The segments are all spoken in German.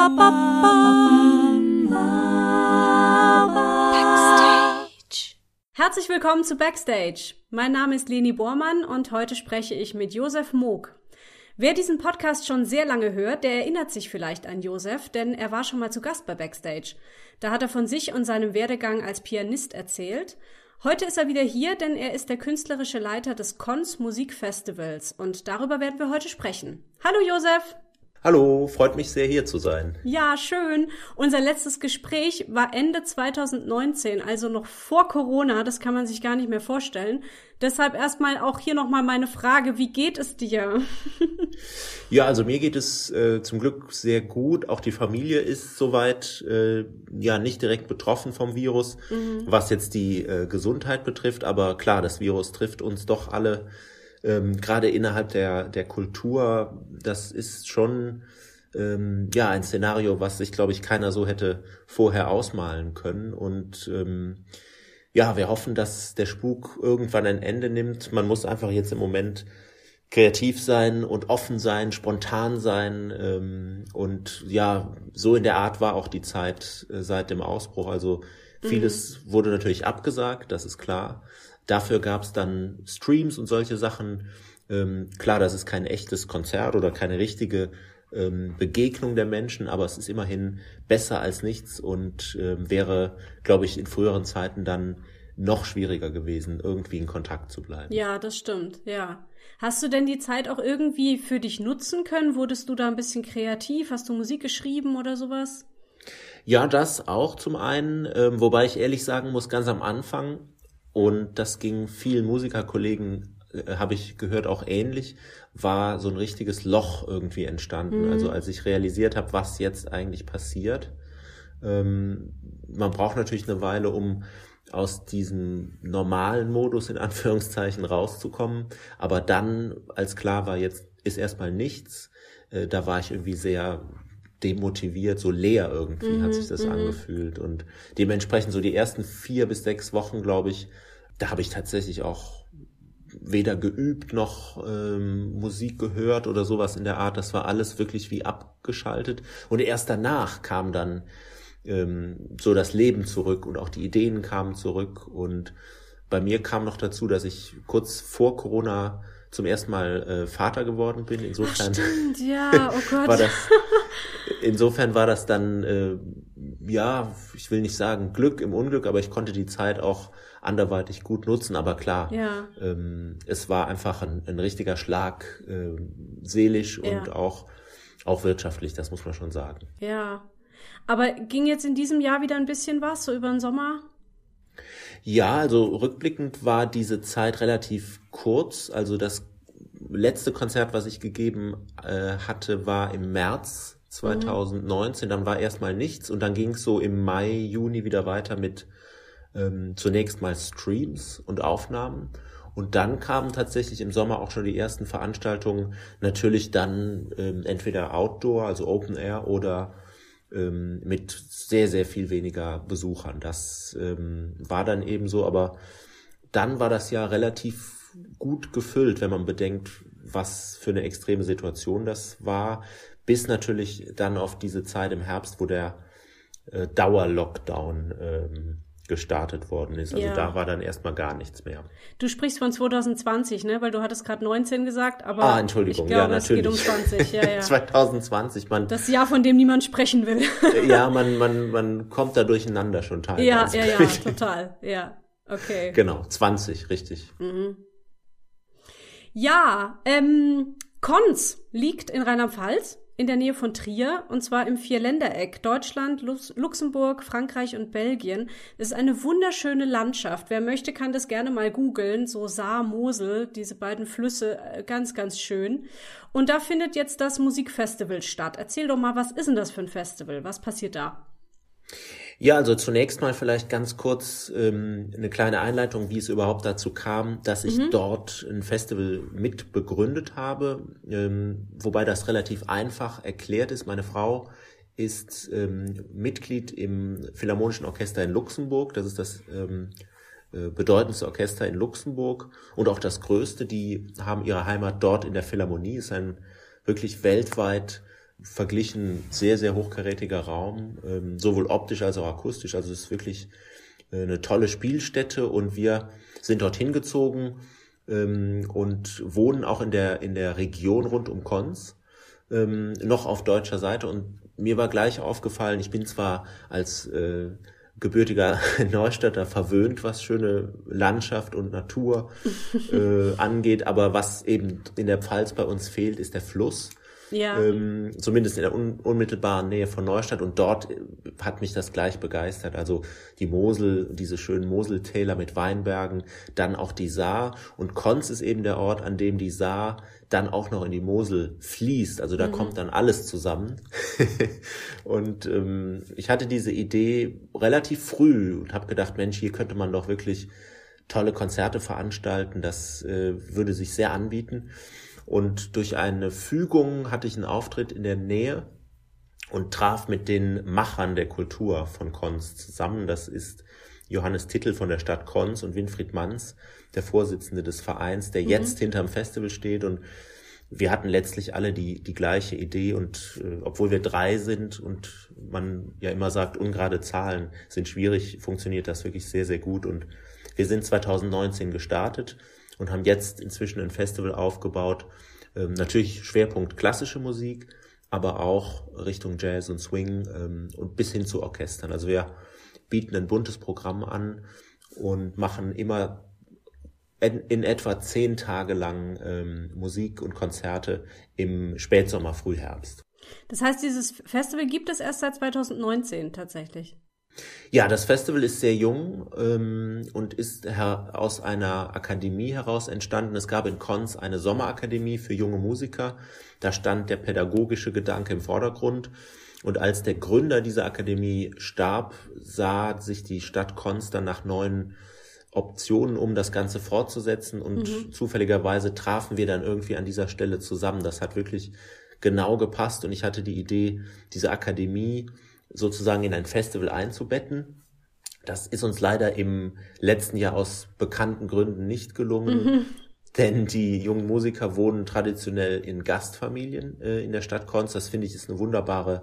Backstage. Herzlich willkommen zu Backstage. Mein Name ist Leni Bormann und heute spreche ich mit Josef Moog. Wer diesen Podcast schon sehr lange hört, der erinnert sich vielleicht an Josef, denn er war schon mal zu Gast bei Backstage. Da hat er von sich und seinem Werdegang als Pianist erzählt. Heute ist er wieder hier, denn er ist der künstlerische Leiter des Cons Musikfestivals und darüber werden wir heute sprechen. Hallo Josef! Hallo, freut mich sehr hier zu sein. Ja, schön. Unser letztes Gespräch war Ende 2019, also noch vor Corona, das kann man sich gar nicht mehr vorstellen. Deshalb erstmal auch hier nochmal meine Frage, wie geht es dir? ja, also mir geht es äh, zum Glück sehr gut. Auch die Familie ist soweit äh, ja nicht direkt betroffen vom Virus, mhm. was jetzt die äh, Gesundheit betrifft. Aber klar, das Virus trifft uns doch alle ähm, gerade innerhalb der, der Kultur, das ist schon ähm, ja ein Szenario, was sich, glaube ich, keiner so hätte vorher ausmalen können. Und ähm, ja, wir hoffen, dass der Spuk irgendwann ein Ende nimmt. Man muss einfach jetzt im Moment kreativ sein und offen sein, spontan sein ähm, und ja, so in der Art war auch die Zeit äh, seit dem Ausbruch. Also vieles mhm. wurde natürlich abgesagt, das ist klar. Dafür gab es dann Streams und solche Sachen. Ähm, klar, das ist kein echtes Konzert oder keine richtige ähm, Begegnung der Menschen, aber es ist immerhin besser als nichts und ähm, wäre, glaube ich, in früheren Zeiten dann noch schwieriger gewesen, irgendwie in Kontakt zu bleiben. Ja, das stimmt, ja. Hast du denn die Zeit auch irgendwie für dich nutzen können? Wurdest du da ein bisschen kreativ? Hast du Musik geschrieben oder sowas? Ja, das auch zum einen, ähm, wobei ich ehrlich sagen muss, ganz am Anfang und das ging vielen Musikerkollegen, äh, habe ich gehört, auch ähnlich, war so ein richtiges Loch irgendwie entstanden. Mhm. Also als ich realisiert habe, was jetzt eigentlich passiert. Ähm, man braucht natürlich eine Weile, um aus diesem normalen Modus in Anführungszeichen rauszukommen. Aber dann, als klar war, jetzt ist erstmal nichts, äh, da war ich irgendwie sehr demotiviert, so leer irgendwie mhm, hat sich das mhm. angefühlt. Und dementsprechend so die ersten vier bis sechs Wochen, glaube ich, da habe ich tatsächlich auch weder geübt noch ähm, Musik gehört oder sowas in der Art. Das war alles wirklich wie abgeschaltet. Und erst danach kam dann ähm, so das Leben zurück und auch die Ideen kamen zurück. Und bei mir kam noch dazu, dass ich kurz vor Corona zum ersten Mal äh, Vater geworden bin. Insofern Ach, stimmt, ja, oh Gott. war das, insofern war das dann, äh, ja, ich will nicht sagen Glück im Unglück, aber ich konnte die Zeit auch anderweitig gut nutzen. Aber klar, ja. ähm, es war einfach ein, ein richtiger Schlag, äh, seelisch und ja. auch, auch wirtschaftlich, das muss man schon sagen. Ja. Aber ging jetzt in diesem Jahr wieder ein bisschen was, so über den Sommer? Ja, also rückblickend war diese Zeit relativ kurz. Also das letzte Konzert, was ich gegeben äh, hatte, war im März 2019. Mhm. Dann war erstmal nichts und dann ging es so im Mai, Juni wieder weiter mit ähm, zunächst mal Streams und Aufnahmen. Und dann kamen tatsächlich im Sommer auch schon die ersten Veranstaltungen, natürlich dann ähm, entweder Outdoor, also Open Air oder ähm, mit sehr, sehr viel weniger Besuchern. Das ähm, war dann eben so, aber dann war das ja relativ gut gefüllt, wenn man bedenkt, was für eine extreme Situation das war, bis natürlich dann auf diese Zeit im Herbst, wo der äh, Dauer-Lockdown ähm, gestartet worden ist. Also ja. da war dann erstmal gar nichts mehr. Du sprichst von 2020, ne? Weil du hattest gerade 19 gesagt, aber ah, Entschuldigung, ich glaube, ja, natürlich. es geht um 20. Ja, ja. 2020, man. Das Jahr, von dem niemand sprechen will. ja, man, man, man kommt da durcheinander schon teilweise. Ja, ja, ja, total. Ja, okay. Genau, 20, richtig. Mhm. Ja, ähm, Konz liegt in Rheinland-Pfalz in der Nähe von Trier und zwar im Vierländereck Deutschland, Lux Luxemburg, Frankreich und Belgien. Es ist eine wunderschöne Landschaft. Wer möchte, kann das gerne mal googeln. So Saar, Mosel, diese beiden Flüsse, äh, ganz, ganz schön. Und da findet jetzt das Musikfestival statt. Erzähl doch mal, was ist denn das für ein Festival? Was passiert da? Ja, also zunächst mal vielleicht ganz kurz ähm, eine kleine Einleitung, wie es überhaupt dazu kam, dass ich mhm. dort ein Festival mit begründet habe, ähm, wobei das relativ einfach erklärt ist. Meine Frau ist ähm, Mitglied im Philharmonischen Orchester in Luxemburg. Das ist das ähm, äh, bedeutendste Orchester in Luxemburg und auch das größte. Die haben ihre Heimat dort in der Philharmonie. Ist ein wirklich weltweit verglichen sehr, sehr hochkarätiger Raum, ähm, sowohl optisch als auch akustisch. Also es ist wirklich äh, eine tolle Spielstätte und wir sind dorthin gezogen ähm, und wohnen auch in der, in der Region rund um Konz, ähm, noch auf deutscher Seite. Und mir war gleich aufgefallen, ich bin zwar als äh, gebürtiger Neustädter verwöhnt, was schöne Landschaft und Natur äh, angeht, aber was eben in der Pfalz bei uns fehlt, ist der Fluss. Ja. Ähm, zumindest in der un unmittelbaren Nähe von Neustadt und dort äh, hat mich das gleich begeistert. Also die Mosel, diese schönen Moseltäler mit Weinbergen, dann auch die Saar und Konz ist eben der Ort, an dem die Saar dann auch noch in die Mosel fließt. Also da mhm. kommt dann alles zusammen. und ähm, ich hatte diese Idee relativ früh und habe gedacht, Mensch, hier könnte man doch wirklich tolle Konzerte veranstalten. Das äh, würde sich sehr anbieten. Und durch eine Fügung hatte ich einen Auftritt in der Nähe und traf mit den Machern der Kultur von Konz zusammen. Das ist Johannes Tittel von der Stadt Konz und Winfried Manns, der Vorsitzende des Vereins, der mhm. jetzt hinterm Festival steht und wir hatten letztlich alle die, die gleiche Idee und äh, obwohl wir drei sind und man ja immer sagt, ungerade Zahlen sind schwierig, funktioniert das wirklich sehr, sehr gut und wir sind 2019 gestartet und haben jetzt inzwischen ein Festival aufgebaut. Ähm, natürlich Schwerpunkt klassische Musik, aber auch Richtung Jazz und Swing ähm, und bis hin zu Orchestern. Also wir bieten ein buntes Programm an und machen immer in, in etwa zehn Tage lang ähm, Musik und Konzerte im Spätsommer, Frühherbst. Das heißt, dieses Festival gibt es erst seit 2019 tatsächlich. Ja, das Festival ist sehr jung ähm, und ist aus einer Akademie heraus entstanden. Es gab in Konz eine Sommerakademie für junge Musiker. Da stand der pädagogische Gedanke im Vordergrund. Und als der Gründer dieser Akademie starb, sah sich die Stadt Konz dann nach neuen Optionen, um das Ganze fortzusetzen. Und mhm. zufälligerweise trafen wir dann irgendwie an dieser Stelle zusammen. Das hat wirklich genau gepasst. Und ich hatte die Idee, diese Akademie sozusagen in ein Festival einzubetten. Das ist uns leider im letzten Jahr aus bekannten Gründen nicht gelungen, mhm. denn die jungen Musiker wohnen traditionell in Gastfamilien äh, in der Stadt Konz. Das finde ich ist eine wunderbare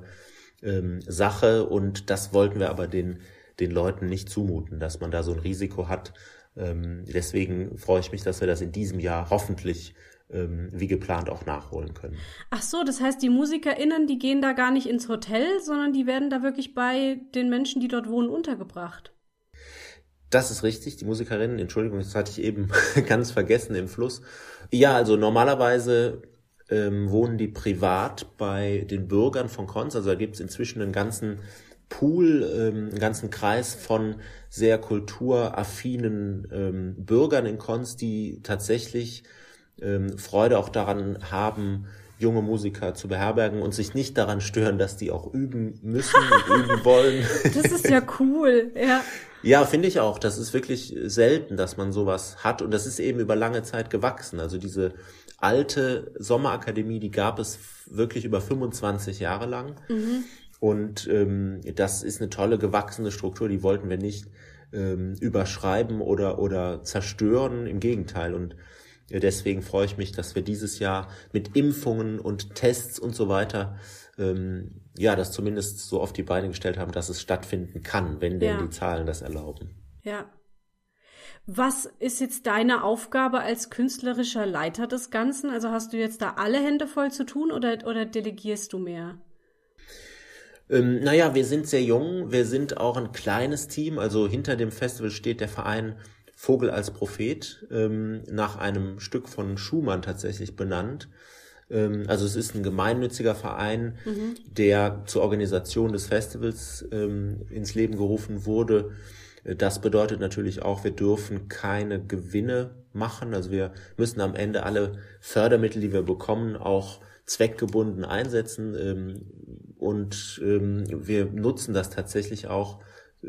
ähm, Sache und das wollten wir aber den, den Leuten nicht zumuten, dass man da so ein Risiko hat. Ähm, deswegen freue ich mich, dass wir das in diesem Jahr hoffentlich ähm, wie geplant auch nachholen können. Ach so, das heißt, die MusikerInnen, die gehen da gar nicht ins Hotel, sondern die werden da wirklich bei den Menschen, die dort wohnen, untergebracht. Das ist richtig, die Musikerinnen, Entschuldigung, das hatte ich eben ganz vergessen im Fluss. Ja, also normalerweise ähm, wohnen die privat bei den Bürgern von Konz. Also da gibt es inzwischen einen ganzen Pool, ähm, einen ganzen Kreis von sehr kulturaffinen ähm, Bürgern in Konz, die tatsächlich ähm, Freude auch daran haben, junge Musiker zu beherbergen und sich nicht daran stören, dass die auch üben müssen und üben wollen. Das ist ja cool, ja. Ja, finde ich auch. Das ist wirklich selten, dass man sowas hat und das ist eben über lange Zeit gewachsen. Also diese alte Sommerakademie, die gab es wirklich über 25 Jahre lang. Mhm. Und ähm, das ist eine tolle gewachsene Struktur, die wollten wir nicht ähm, überschreiben oder, oder zerstören. Im Gegenteil. Und Deswegen freue ich mich, dass wir dieses Jahr mit Impfungen und Tests und so weiter ähm, ja das zumindest so auf die Beine gestellt haben, dass es stattfinden kann, wenn denn ja. die Zahlen das erlauben. Ja. Was ist jetzt deine Aufgabe als künstlerischer Leiter des Ganzen? Also hast du jetzt da alle Hände voll zu tun oder, oder delegierst du mehr? Ähm, naja, wir sind sehr jung, wir sind auch ein kleines Team. Also hinter dem Festival steht der Verein Vogel als Prophet, ähm, nach einem Stück von Schumann tatsächlich benannt. Ähm, also es ist ein gemeinnütziger Verein, mhm. der zur Organisation des Festivals ähm, ins Leben gerufen wurde. Das bedeutet natürlich auch, wir dürfen keine Gewinne machen. Also wir müssen am Ende alle Fördermittel, die wir bekommen, auch zweckgebunden einsetzen. Ähm, und ähm, wir nutzen das tatsächlich auch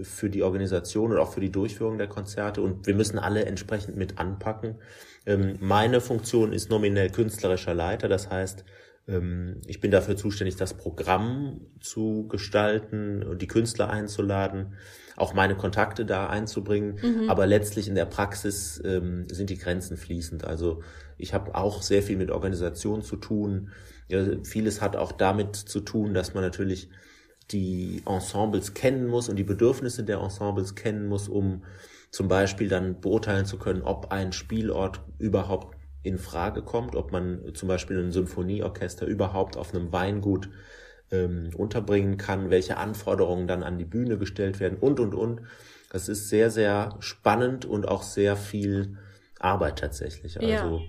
für die Organisation und auch für die Durchführung der Konzerte und wir müssen alle entsprechend mit anpacken. Ähm, meine Funktion ist nominell künstlerischer Leiter, das heißt, Ähm, ich bin dafür zuständig, das Programm zu gestalten und die Künstler einzuladen, auch meine Kontakte da einzubringen. Mhm. Aber letztlich in der Praxis ähm, sind die Grenzen fließend. Also ich habe auch sehr viel mit Organisation zu tun. Ja, vieles hat auch damit zu tun, dass man natürlich die Ensembles kennen muss und die Bedürfnisse der Ensembles kennen muss, um zum Beispiel dann beurteilen zu können, ob ein Spielort überhaupt in Frage kommt, ob man zum Beispiel ein Symphonieorchester überhaupt auf einem Weingut ähm, unterbringen kann, welche Anforderungen dann an die Bühne gestellt werden und, und, und. Das ist sehr, sehr spannend und auch sehr viel Arbeit tatsächlich. Also, ja.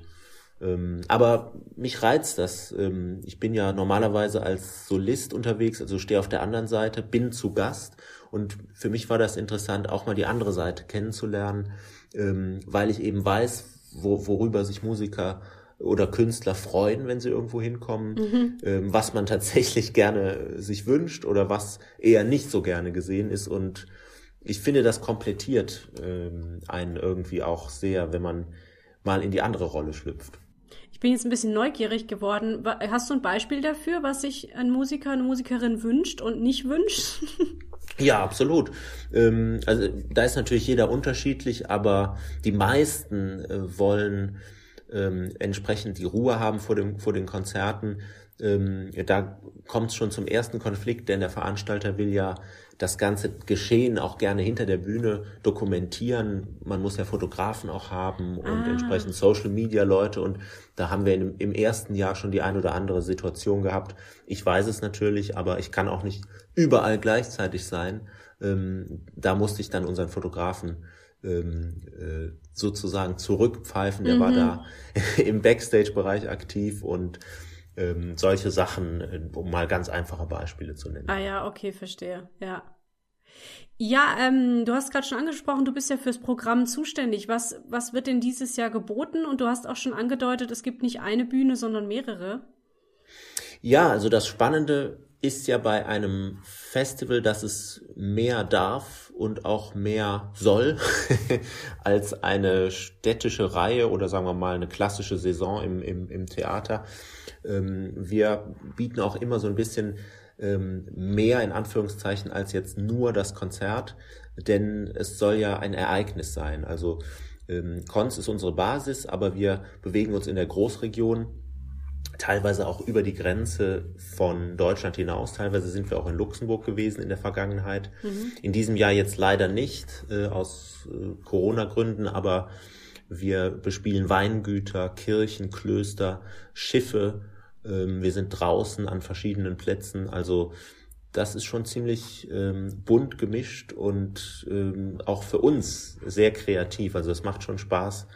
Ähm, aber mich reizt das. Ähm, ich bin ja normalerweise als Solist unterwegs, also stehe auf der anderen Seite, bin zu Gast und für mich war das interessant, auch mal die andere Seite kennenzulernen, ähm, weil ich eben weiß, wo, worüber sich Musiker oder Künstler freuen, wenn sie irgendwo hinkommen, mhm. ähm, was man tatsächlich gerne sich wünscht oder was eher nicht so gerne gesehen ist. Und ich finde, das komplettiert ähm, einen irgendwie auch sehr, wenn man mal in die andere Rolle schlüpft. Ich bin jetzt ein bisschen neugierig geworden. Hast du ein Beispiel dafür, was sich ein Musiker, eine Musikerin wünscht und nicht wünscht? Ja, absolut. Ähm, also da ist natürlich jeder unterschiedlich, aber die meisten äh, wollen ähm, entsprechend die Ruhe haben vor, dem, vor den Konzerten. Ähm, da kommt es schon zum ersten Konflikt, denn der Veranstalter will ja das ganze Geschehen auch gerne hinter der Bühne dokumentieren. Man muss ja Fotografen auch haben und ah. entsprechend Social Media Leute und da haben wir im, im ersten Jahr schon die ein oder andere Situation gehabt. Ich weiß es natürlich, aber ich kann auch nicht überall gleichzeitig sein. Ähm, da musste ich dann unseren Fotografen ähm, äh, sozusagen zurückpfeifen. Der mhm. war da im Backstage-Bereich aktiv und ähm, solche Sachen, äh, um mal ganz einfache Beispiele zu nennen. Ah ja, okay, verstehe. Ja. Ja, ähm, du hast gerade schon angesprochen, du bist ja fürs Programm zuständig. Was, was wird denn dieses Jahr geboten? Und du hast auch schon angedeutet, es gibt nicht eine Bühne, sondern mehrere. Ja, also das Spannende ist ja bei einem Festival, dass es mehr darf und auch mehr soll als eine städtische Reihe oder sagen wir mal eine klassische Saison im, im, im Theater. Ähm, wir bieten auch immer so ein bisschen ähm, mehr in Anführungszeichen als jetzt nur das Konzert, denn es soll ja ein Ereignis sein. Also ähm, ist unsere Basis, aber wir bewegen uns in der Großregion teilweise auch über die Grenze von Deutschland hinaus. Teilweise sind wir auch in Luxemburg gewesen in der Vergangenheit. Mhm. In diesem Jahr jetzt leider nicht, äh, aus äh, Corona-Gründen, aber wir bespielen Weingüter, Kirchen, Klöster, Schiffe. Ähm, wir sind draußen an verschiedenen Plätzen. Also das ist schon ziemlich ähm, bunt gemischt und ähm, auch für uns sehr kreativ. Also es macht schon Spaß,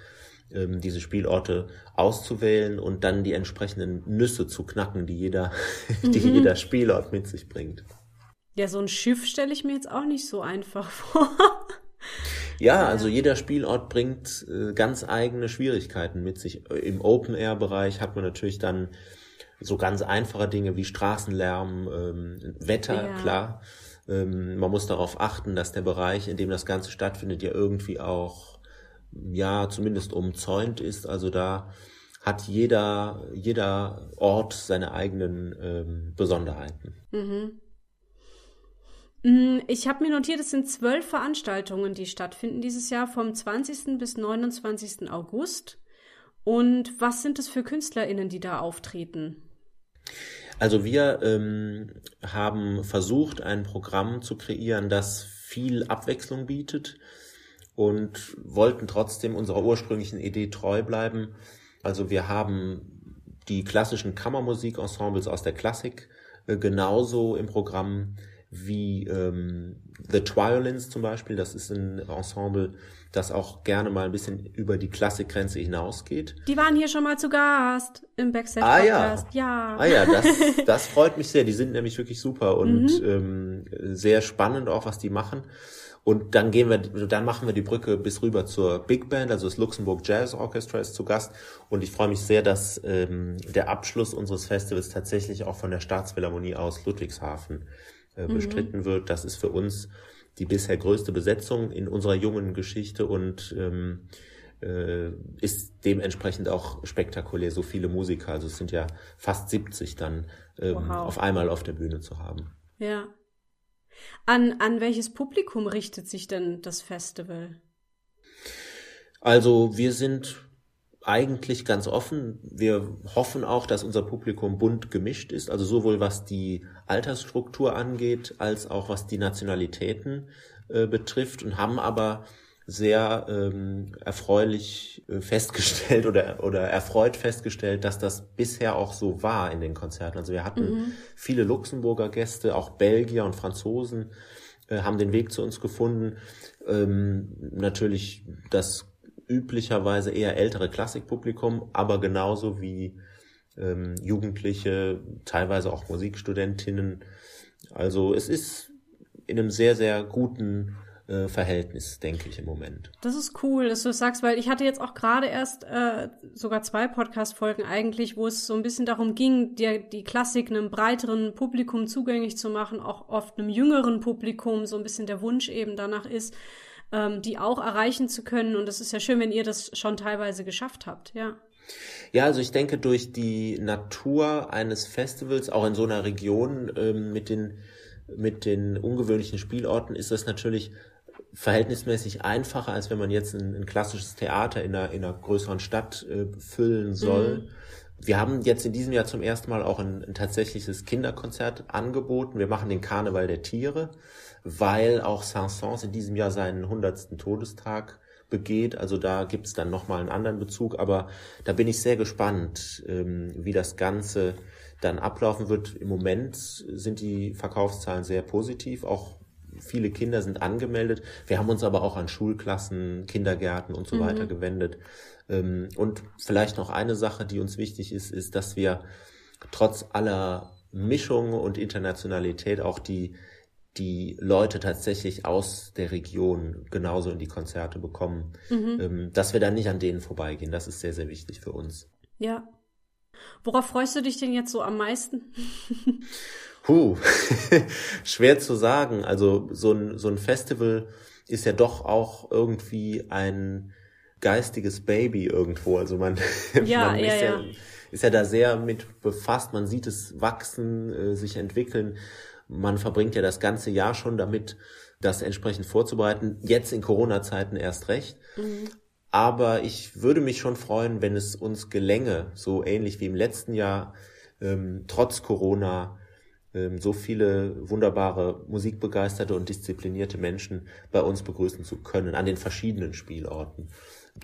ähm, diese Spielorte auszuwählen und dann die entsprechenden Nüsse zu knacken, die jeder, die mhm. jeder Spielort mit sich bringt. Ja, so ein Schiff stelle ich mir jetzt auch nicht so einfach vor. Ja, also jeder Spielort bringt äh, ganz eigene Schwierigkeiten mit sich. Im Open-Air-Bereich hat man natürlich dann so ganz einfache Dinge wie Straßenlärm, ähm, Wetter, ja. klar. Ähm, man muss darauf achten, dass der Bereich, in dem das Ganze stattfindet, ja irgendwie auch, ja, zumindest umzäunt ist. Also da hat jeder, jeder Ort seine eigenen ähm, Besonderheiten. Mhm. Mm, ich habe mir notiert, es sind zwölf Veranstaltungen, die stattfinden dieses Jahr vom 20. bis 29. August. Und was sind es für KünstlerInnen, die da auftreten? Also wir ähm, haben versucht, ein Programm zu kreieren, das viel Abwechslung bietet und wollten trotzdem unserer ursprünglichen Idee treu bleiben. Also wir haben die klassischen Kammermusikensembles aus der Klassik äh, genauso im Programm wie ähm, The Triolins zum Beispiel. Das ist ein Ensemble, das auch gerne mal ein bisschen über die Klassikgrenze hinausgeht. Die waren hier schon mal zu Gast im Backstage Podcast. Ah, ja. ja. Ah ja, das, das freut mich sehr. Die sind nämlich wirklich super und mhm. ähm, sehr spannend auch, was die machen. Und dann gehen wir, dann machen wir die Brücke bis rüber zur Big Band, also das Luxemburg Jazz Orchestra ist zu Gast. Und ich freue mich sehr, dass ähm, der Abschluss unseres Festivals tatsächlich auch von der Staatsphilharmonie aus Ludwigshafen äh, mhm. bestritten mhm. wird. Das ist für uns die bisher größte Besetzung in unserer jungen Geschichte und ähm, äh, ist dementsprechend auch spektakulär, so viele Musiker, also es sind ja fast 70 dann ähm, wow. auf einmal auf der Bühne zu haben. Ja. An, an welches Publikum richtet sich denn das Festival? Also wir sind eigentlich ganz offen. Wir hoffen auch, dass unser Publikum bunt gemischt ist, also sowohl was die Altersstruktur angeht, als auch was die Nationalitäten äh, betrifft und haben aber sehr ähm, erfreulich äh, festgestellt oder, oder erfreut festgestellt, dass das bisher auch so war in den Konzerten. Also wir hatten mhm. viele Luxemburger Gäste, auch Belgier und Franzosen äh, haben den Weg zu uns gefunden. Ähm, natürlich das üblicherweise eher ältere Klassikpublikum, aber genauso wie ähm, Jugendliche, teilweise auch Musikstudentinnen. Also es ist in einem sehr, sehr guten äh, Verhältnis, denke ich im Moment. Das ist cool, dass du das sagst, weil ich hatte jetzt auch gerade erst äh, sogar zwei Podcast-Folgen eigentlich, wo es so ein bisschen darum ging, die, die Klassik einem breiteren Publikum zugänglich zu machen, auch oft einem jüngeren Publikum, so ein bisschen der Wunsch eben danach ist, ähm, die auch erreichen zu können. Und es ist ja schön, wenn ihr das schon teilweise geschafft habt, ja. Ja, also ich denke, durch die Natur eines Festivals, auch in so einer Region ähm, mit den mit den ungewöhnlichen Spielorten ist das natürlich verhältnismäßig einfacher, als wenn man jetzt ein, ein klassisches Theater in einer, in einer größeren Stadt äh, füllen soll. Mhm. Wir haben jetzt in diesem Jahr zum ersten Mal auch ein, ein tatsächliches Kinderkonzert angeboten. Wir machen den Karneval der Tiere, weil auch Saint-Saëns in diesem Jahr seinen hundertsten Todestag begeht. Also da gibt es dann nochmal einen anderen Bezug. Aber da bin ich sehr gespannt, ähm, wie das Ganze dann ablaufen wird. Im Moment sind die Verkaufszahlen sehr positiv, auch viele Kinder sind angemeldet. Wir haben uns aber auch an Schulklassen, Kindergärten und so mhm. weiter gewendet. Ähm, und vielleicht noch eine Sache, die uns wichtig ist, ist, dass wir trotz aller Mischung und Internationalität auch die die Leute tatsächlich aus der Region genauso in die Konzerte bekommen, mhm. Ähm, dass wir dann nicht an denen vorbeigehen. Das ist sehr, sehr wichtig für uns. Ja. Worauf freust du dich denn jetzt so am meisten? Puh, schwer zu sagen. Also so ein, so ein Festival ist ja doch auch irgendwie ein geistiges Baby irgendwo. Also man, ja, man ja, ist, ja, ist ja da sehr mit befasst. Man sieht es wachsen, äh, sich entwickeln. Man verbringt ja das ganze Jahr schon damit, das entsprechend vorzubereiten. Jetzt in Corona-Zeiten erst recht. Mhm. Aber ich würde mich schon freuen, wenn es uns gelänge, so ähnlich wie im letzten Jahr, ähm, trotz Corona so viele wunderbare musikbegeisterte und disziplinierte Menschen bei uns begrüßen zu können an den verschiedenen Spielorten.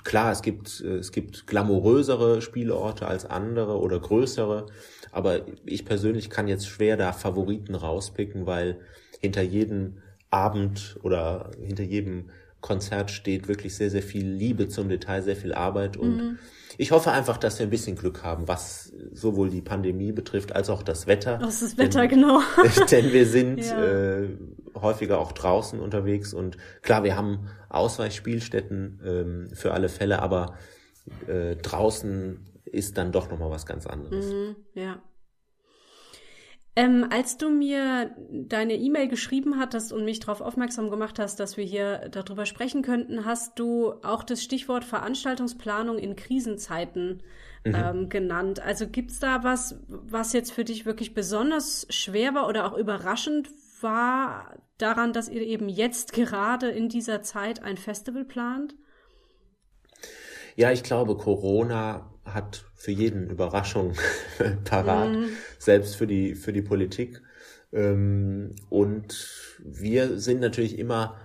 Klar, es gibt, äh, es gibt glamourösere Spielorte als andere oder größere, aber ich persönlich kann jetzt schwer da Favoriten rauspicken, weil hinter jedem Abend oder hinter jedem Konzert steht wirklich sehr, sehr viel Liebe zum Detail, sehr viel Arbeit und mhm. ich hoffe einfach, dass wir ein bisschen Glück haben, was sowohl die Pandemie betrifft als auch das Wetter. Das ist das Wetter, denn, genau. denn wir sind ja. äh, häufiger auch draußen unterwegs und klar, wir haben Ausweichspielstätten ähm, für alle Fälle, aber äh, draußen ist dann doch nochmal was ganz anderes. Mhm, ja. Ähm, als du mir deine E-Mail geschrieben hattest und mich darauf aufmerksam gemacht hast, dass wir hier darüber sprechen könnten, hast du auch das Stichwort Veranstaltungsplanung in Krisenzeiten mhm. ähm, genannt. Also gibt's da was, was jetzt für dich wirklich besonders schwer war oder auch überraschend war daran, dass ihr eben jetzt gerade in dieser Zeit ein Festival plant? Ja, ich glaube, Corona hat für jeden Überraschung parat, mm. selbst für die, für die Politik. Ähm, und wir sind natürlich immer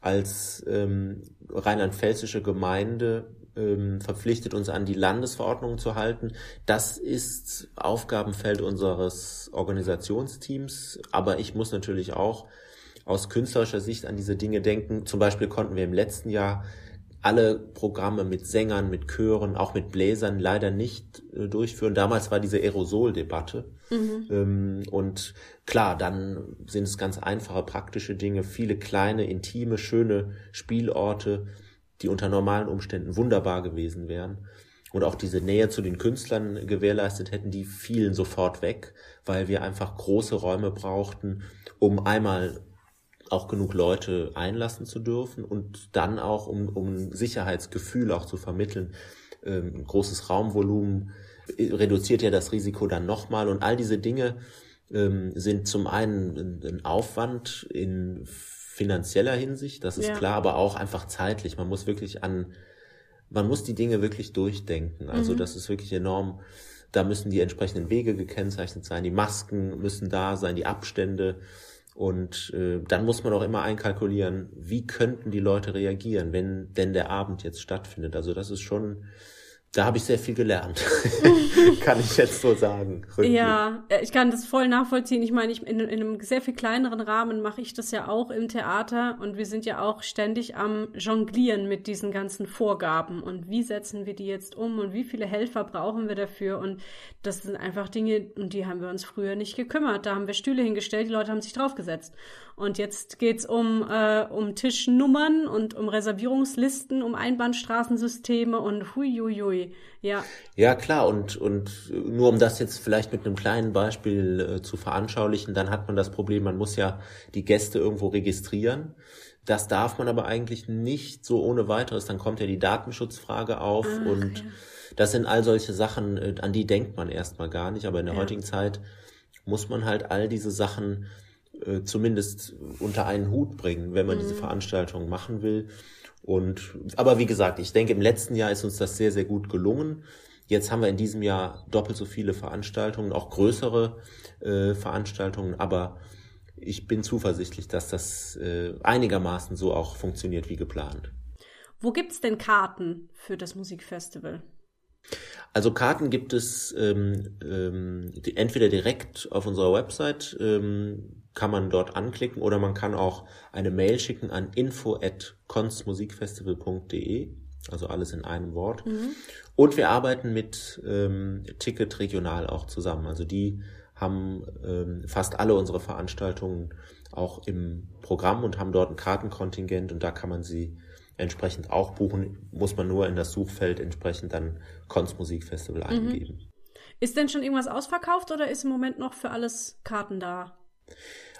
als ähm, rheinland-pfälzische Gemeinde ähm, verpflichtet, uns an die Landesverordnungen zu halten. Das ist Aufgabenfeld unseres Organisationsteams, aber ich muss natürlich auch aus künstlerischer Sicht an diese Dinge denken. Zum Beispiel konnten wir im letzten Jahr alle Programme mit Sängern, mit Chören, auch mit Bläsern leider nicht äh, durchführen. Damals war diese Aerosol-Debatte. Mhm. Ähm, und klar, dann sind es ganz einfache, praktische Dinge, viele kleine, intime, schöne Spielorte, die unter normalen Umständen wunderbar gewesen wären. Und auch diese Nähe zu den Künstlern gewährleistet hätten, die fielen sofort weg, weil wir einfach große Räume brauchten, um einmal auch genug Leute einlassen zu dürfen und dann auch, um, um ein Sicherheitsgefühl auch zu vermitteln, ähm, ein großes Raumvolumen reduziert ja das Risiko dann nochmal und all diese Dinge ähm, sind zum einen ein Aufwand in finanzieller Hinsicht, das ist ja. klar, aber auch einfach zeitlich. Man muss wirklich an, man muss die Dinge wirklich durchdenken. Also mhm. das ist wirklich enorm. Da müssen die entsprechenden Wege gekennzeichnet sein, die Masken müssen da sein, die Abstände. Und äh, dann muss man auch immer einkalkulieren, wie könnten die Leute reagieren, wenn denn der Abend jetzt stattfindet. Also das ist schon da habe ich sehr viel gelernt, kann ich jetzt so sagen. Rückblick. Ja, äh, ich kann das voll nachvollziehen. Ich meine, ich, in, in einem sehr viel kleineren Rahmen mache ich das ja auch im Theater und wir sind ja auch ständig am Jonglieren mit diesen ganzen Vorgaben und wie setzen wir die jetzt um und wie viele Helfer brauchen wir dafür und das sind einfach Dinge, um die haben wir uns früher nicht gekümmert. Da haben wir Stühle hingestellt, die Leute haben sich draufgesetzt. Und jetzt geht's um, äh, um Tischnummern und um Reservierungslisten, um Einbahnstraßensysteme und huiuiui. Ja. Ja, klar. Und, und nur um das jetzt vielleicht mit einem kleinen Beispiel äh, zu veranschaulichen, dann hat man das Problem, man muss ja die Gäste irgendwo registrieren. Das darf man aber eigentlich nicht so ohne weiteres. Dann kommt ja die Datenschutzfrage auf Ach, und ja. das sind all solche Sachen, äh, an die denkt man erstmal gar nicht. Aber in der ja. heutigen Zeit muss man halt all diese Sachen äh, zumindest unter einen Hut bringen, wenn man mhm. diese Veranstaltung machen will. Und aber wie gesagt, ich denke, im letzten Jahr ist uns das sehr, sehr gut gelungen. Jetzt haben wir in diesem Jahr doppelt so viele Veranstaltungen, auch größere äh, Veranstaltungen, aber ich bin zuversichtlich, dass das äh, einigermaßen so auch funktioniert wie geplant. Wo gibt's denn Karten für das Musikfestival? Also Karten gibt es ähm, ähm, die, entweder direkt auf unserer Website, ähm, kann man dort anklicken oder man kann auch eine Mail schicken an info@konstmusikfestival.de, also alles in einem Wort. Mhm. Und wir arbeiten mit ähm, Ticket Regional auch zusammen. Also die haben ähm, fast alle unsere Veranstaltungen auch im Programm und haben dort ein Kartenkontingent und da kann man sie entsprechend auch buchen, muss man nur in das Suchfeld entsprechend dann Konstmusikfestival mhm. eingeben. Ist denn schon irgendwas ausverkauft oder ist im Moment noch für alles Karten da?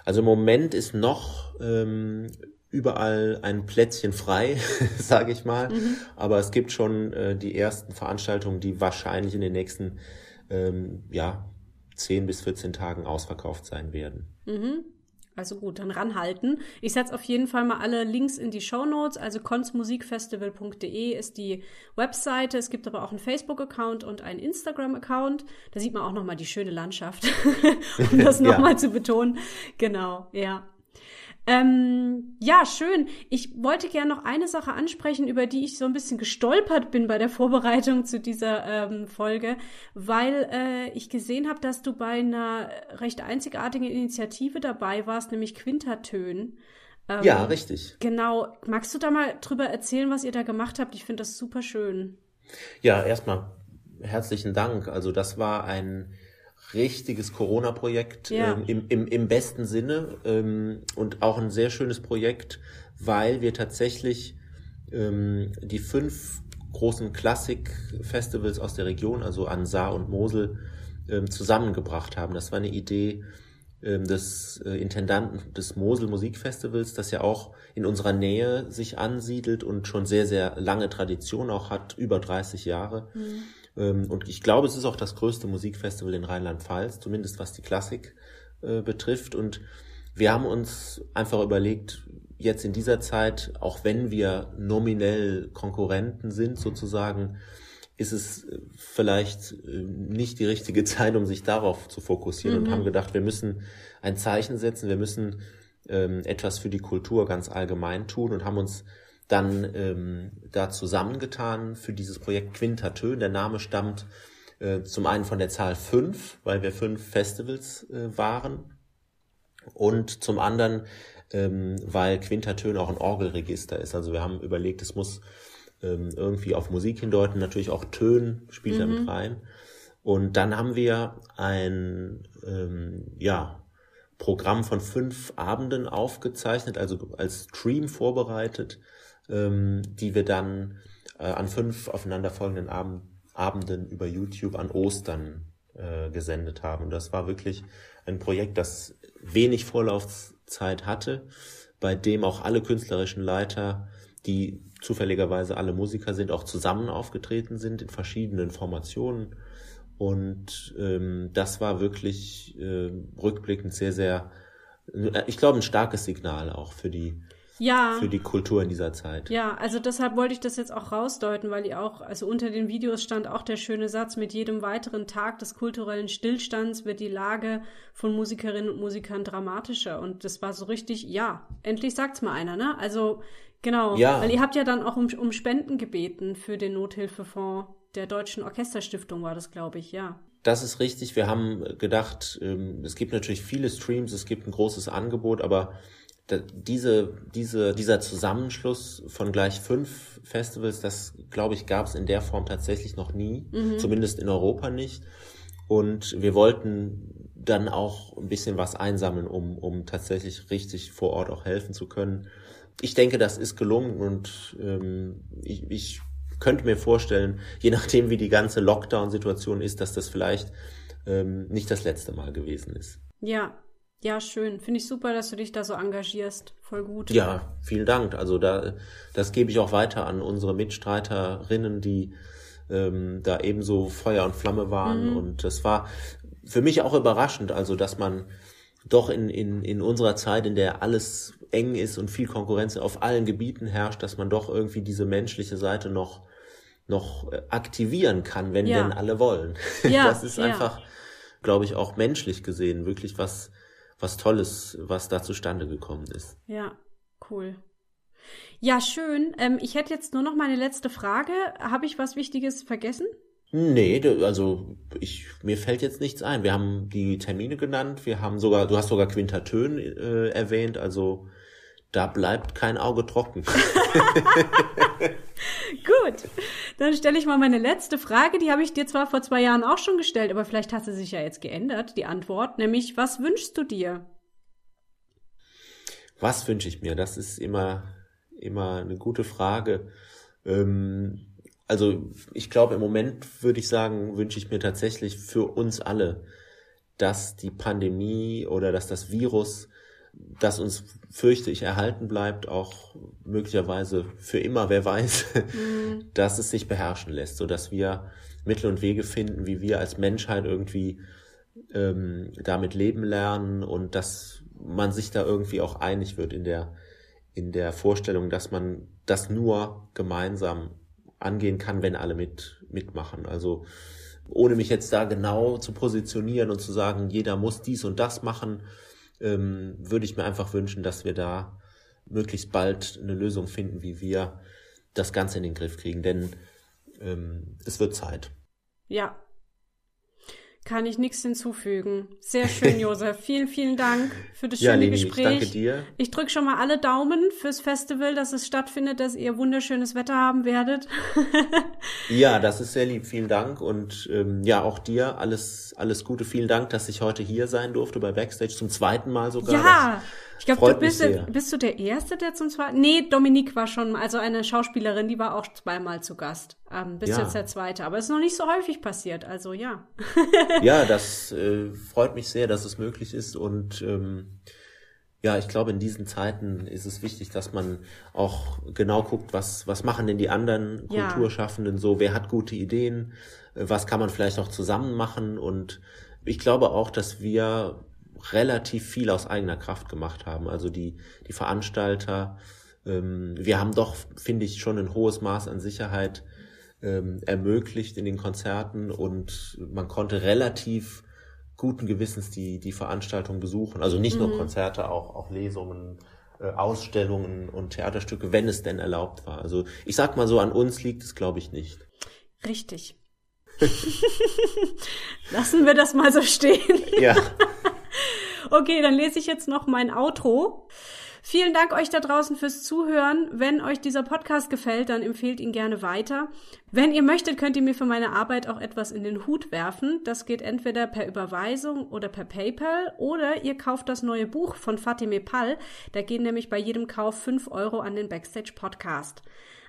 Also im Moment ist noch ähm, überall ein Plätzchen frei, sage ich mal. Mhm. Aber es gibt schon äh, die ersten Veranstaltungen, die wahrscheinlich in den nächsten ähm, ja, 10 bis 14 Tagen ausverkauft sein werden. Mhm. Also gut, dann ranhalten. Ich setze auf jeden Fall mal alle Links in die Show Notes. Also konzmusikfestival.de ist die Webseite. Es gibt aber auch einen Facebook-Account und einen Instagram-Account. Da sieht man auch nochmal die schöne Landschaft, um das nochmal ja. zu betonen. Genau, ja. Ähm, ja, schön. Ich wollte gerne noch eine Sache ansprechen, über die ich so ein bisschen gestolpert bin bei der Vorbereitung zu dieser ähm, Folge, weil äh, ich gesehen habe, dass du bei einer recht einzigartigen Initiative dabei warst, nämlich Quintertön. Ähm, ja, richtig. Genau. Magst du da mal drüber erzählen, was ihr da gemacht habt? Ich finde das super schön. Ja, erstmal herzlichen Dank. Also das war ein richtiges Corona-Projekt ja. ähm, im, im, im besten Sinne ähm, und auch ein sehr schönes Projekt, weil wir tatsächlich ähm, die fünf großen Klassik-Festivals aus der Region, also an Saar und Mosel, ähm, zusammengebracht haben. Das war eine Idee ähm, des äh, Intendanten des Mosel Musikfestivals, das ja auch in unserer Nähe sich ansiedelt und schon sehr, sehr lange Tradition auch hat, über 30 Jahre. Mhm und ich glaube, es ist auch das größte Musikfestival in Rheinland-Pfalz, zumindest was die Klassik äh, betrifft. Und wir haben uns einfach überlegt, jetzt in dieser Zeit, auch wenn wir nominell Konkurrenten sind sozusagen, ist es äh, vielleicht äh, nicht die richtige Zeit, um sich darauf zu fokussieren mhm. und haben gedacht, wir müssen ein Zeichen setzen, wir müssen ähm, etwas für die Kultur ganz allgemein tun und haben uns dann ähm, da zusammengetan für dieses Projekt Quintatö. Der Name stammt äh, zum einen von der Zahl fünf, weil wir fünf Festivals äh, waren und zum anderen, ähm, weil Quintatön auch ein Orgelregister ist. Also wir haben überlegt, es muss ähm, irgendwie auf Musik hindeuten, natürlich auch Tön spielt mhm. damit rein. Und dann haben wir ein ähm, ja, Programm von fünf Abenden aufgezeichnet, also als Stream vorbereitet, ähm, die wir dann äh, an fünf aufeinanderfolgenden Abend, Abenden über YouTube an Ostern äh, gesendet haben. Und das war wirklich ein Projekt, das wenig Vorlaufzeit hatte, bei dem auch alle künstlerischen Leiter, die zufälligerweise alle Musiker sind, auch zusammen aufgetreten sind in verschiedenen Formationen. Und ähm, das war wirklich äh, rückblickend sehr, sehr, äh, ich glaube, ein starkes Signal auch für die ja. für die Kultur in dieser Zeit. Ja, also deshalb wollte ich das jetzt auch rausdeuten, weil ihr auch, also unter den Videos stand auch der schöne Satz, mit jedem weiteren Tag des kulturellen Stillstands wird die Lage von Musikerinnen und Musikern dramatischer. Und das war so richtig, ja, endlich sagt's mal einer, ne? Also genau, ja. weil ihr habt ja dann auch um, um Spenden gebeten für den Nothilfefonds der Deutschen Orchesterstiftung, war das, glaube ich, ja. Das ist richtig. Wir haben gedacht, ähm, es gibt natürlich viele Streams, es gibt ein großes Angebot, aber diese, diese, dieser Zusammenschluss von gleich fünf Festivals, das glaube ich, gab es in der Form tatsächlich noch nie, mhm. zumindest in Europa nicht. Und wir wollten dann auch ein bisschen was einsammeln, um, um tatsächlich richtig vor Ort auch helfen zu können. Ich denke, das ist gelungen und ähm, ich, ich könnte mir vorstellen, je nachdem wie die ganze Lockdown-Situation ist, dass das vielleicht ähm, nicht das letzte Mal gewesen ist. Ja, ja, schön. Finde ich super, dass du dich da so engagierst. Voll gut. Ja, vielen Dank. Also da, das gebe ich auch weiter an unsere Mitstreiterinnen, die ähm, da ebenso Feuer und Flamme waren. Mhm. Und das war für mich auch überraschend, also dass man doch in, in, in unserer Zeit, in der alles eng ist und viel Konkurrenz auf allen Gebieten herrscht, dass man doch irgendwie diese menschliche Seite noch noch äh, aktivieren kann, wenn ja. denn alle wollen. Ja, das ist einfach, glaube ich, auch menschlich gesehen wirklich was was Tolles, was da zustande gekommen ist. Ja, cool. Ja, schön. Ähm, ich hätte jetzt nur noch meine letzte Frage. Habe ich was Wichtiges vergessen? Nee, also ich, mir fällt jetzt nichts ein. Wir haben die Termine genannt, wir haben sogar, du hast sogar Quintatön äh, erwähnt, also da bleibt kein Auge trocken. Gut, dann stelle ich mal meine letzte Frage. Die habe ich dir zwar vor zwei Jahren auch schon gestellt, aber vielleicht hat sie sich ja jetzt geändert, die Antwort. Nämlich, was wünschst du dir? Was wünsche ich mir? Das ist immer, immer eine gute Frage. Ähm, also ich glaube, im Moment würde ich sagen, wünsche ich mir tatsächlich für uns alle, dass die Pandemie oder dass das Virus das uns, fürchte ich, erhalten bleibt, auch möglicherweise für immer, wer weiß, mhm. dass es sich beherrschen lässt, so dass wir Mittel und Wege finden, wie wir als Menschheit irgendwie ähm, damit leben lernen und dass man sich da irgendwie auch einig wird in der in der Vorstellung, dass man das nur gemeinsam angehen kann, wenn alle mit mitmachen. Also ohne mich jetzt da genau zu positionieren und zu sagen, jeder muss dies und das machen, ähm, würde ich mir einfach wünschen, dass wir da möglichst bald eine Lösung finden, wie wir das Ganze in den Griff kriegen, denn ähm, es wird Zeit. Ja, kann ich nichts hinzufügen. Sehr schön, Josef. vielen, vielen Dank für das schöne ja, Leni, Gespräch. Ich danke dir. Ich drücke schon mal alle Daumen fürs Festival, dass es stattfindet, dass ihr wunderschönes Wetter haben werdet. ja, das ist sehr lieb. Vielen Dank und ähm, ja, auch dir alles, alles Gute. Vielen Dank, dass ich heute hier sein durfte bei Backstage zum zweiten Mal sogar. Ja. Das ich glaube, du bist, bist du der Erste, der zum zweiten. Nee, Dominique war schon, also eine Schauspielerin, die war auch zweimal zu Gast. Ähm, bist ja. jetzt der Zweite. Aber es ist noch nicht so häufig passiert, also ja. ja, das äh, freut mich sehr, dass es möglich ist und ähm, ja, ich glaube, in diesen Zeiten ist es wichtig, dass man auch genau guckt, was, was machen denn die anderen Kulturschaffenden ja. so, wer hat gute Ideen, äh, was kann man vielleicht auch zusammen machen und ich glaube auch, dass wir relativ viel aus eigener Kraft gemacht haben. Also die, die Veranstalter, ähm, wir haben doch, finde ich, schon ein hohes Maß an Sicherheit ähm, ermöglicht in den Konzerten und man konnte relativ guten Gewissens die, die Veranstaltung besuchen. Also nicht mhm. nur Konzerte, auch, auch Lesungen, äh, Ausstellungen und Theaterstücke, wenn es denn erlaubt war. Also ich sag mal so, an uns liegt es, glaube ich, nicht. Richtig. Lassen wir das mal so stehen. Ja. Okay, dann lese ich jetzt noch mein Outro. Vielen Dank euch da draußen fürs Zuhören. Wenn euch dieser Podcast gefällt, dann empfehlt ihn gerne weiter. Wenn ihr möchtet, könnt ihr mir für meine Arbeit auch etwas in den Hut werfen. Das geht entweder per Überweisung oder per PayPal oder ihr kauft das neue Buch von Fatime Pall. Da gehen nämlich bei jedem Kauf fünf Euro an den Backstage Podcast.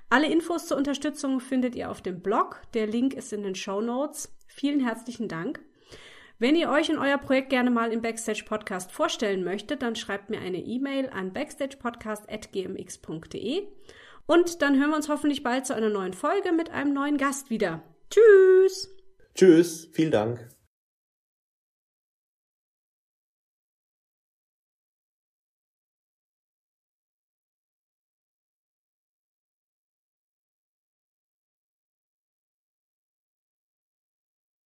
Alle Infos zur Unterstützung findet ihr auf dem Blog. Der Link ist in den Show Notes. Vielen herzlichen Dank. Wenn ihr euch und euer Projekt gerne mal im Backstage Podcast vorstellen möchtet, dann schreibt mir eine E-Mail an backstagepodcast.gmx.de und dann hören wir uns hoffentlich bald zu einer neuen Folge mit einem neuen Gast wieder. Tschüss! Tschüss, vielen Dank.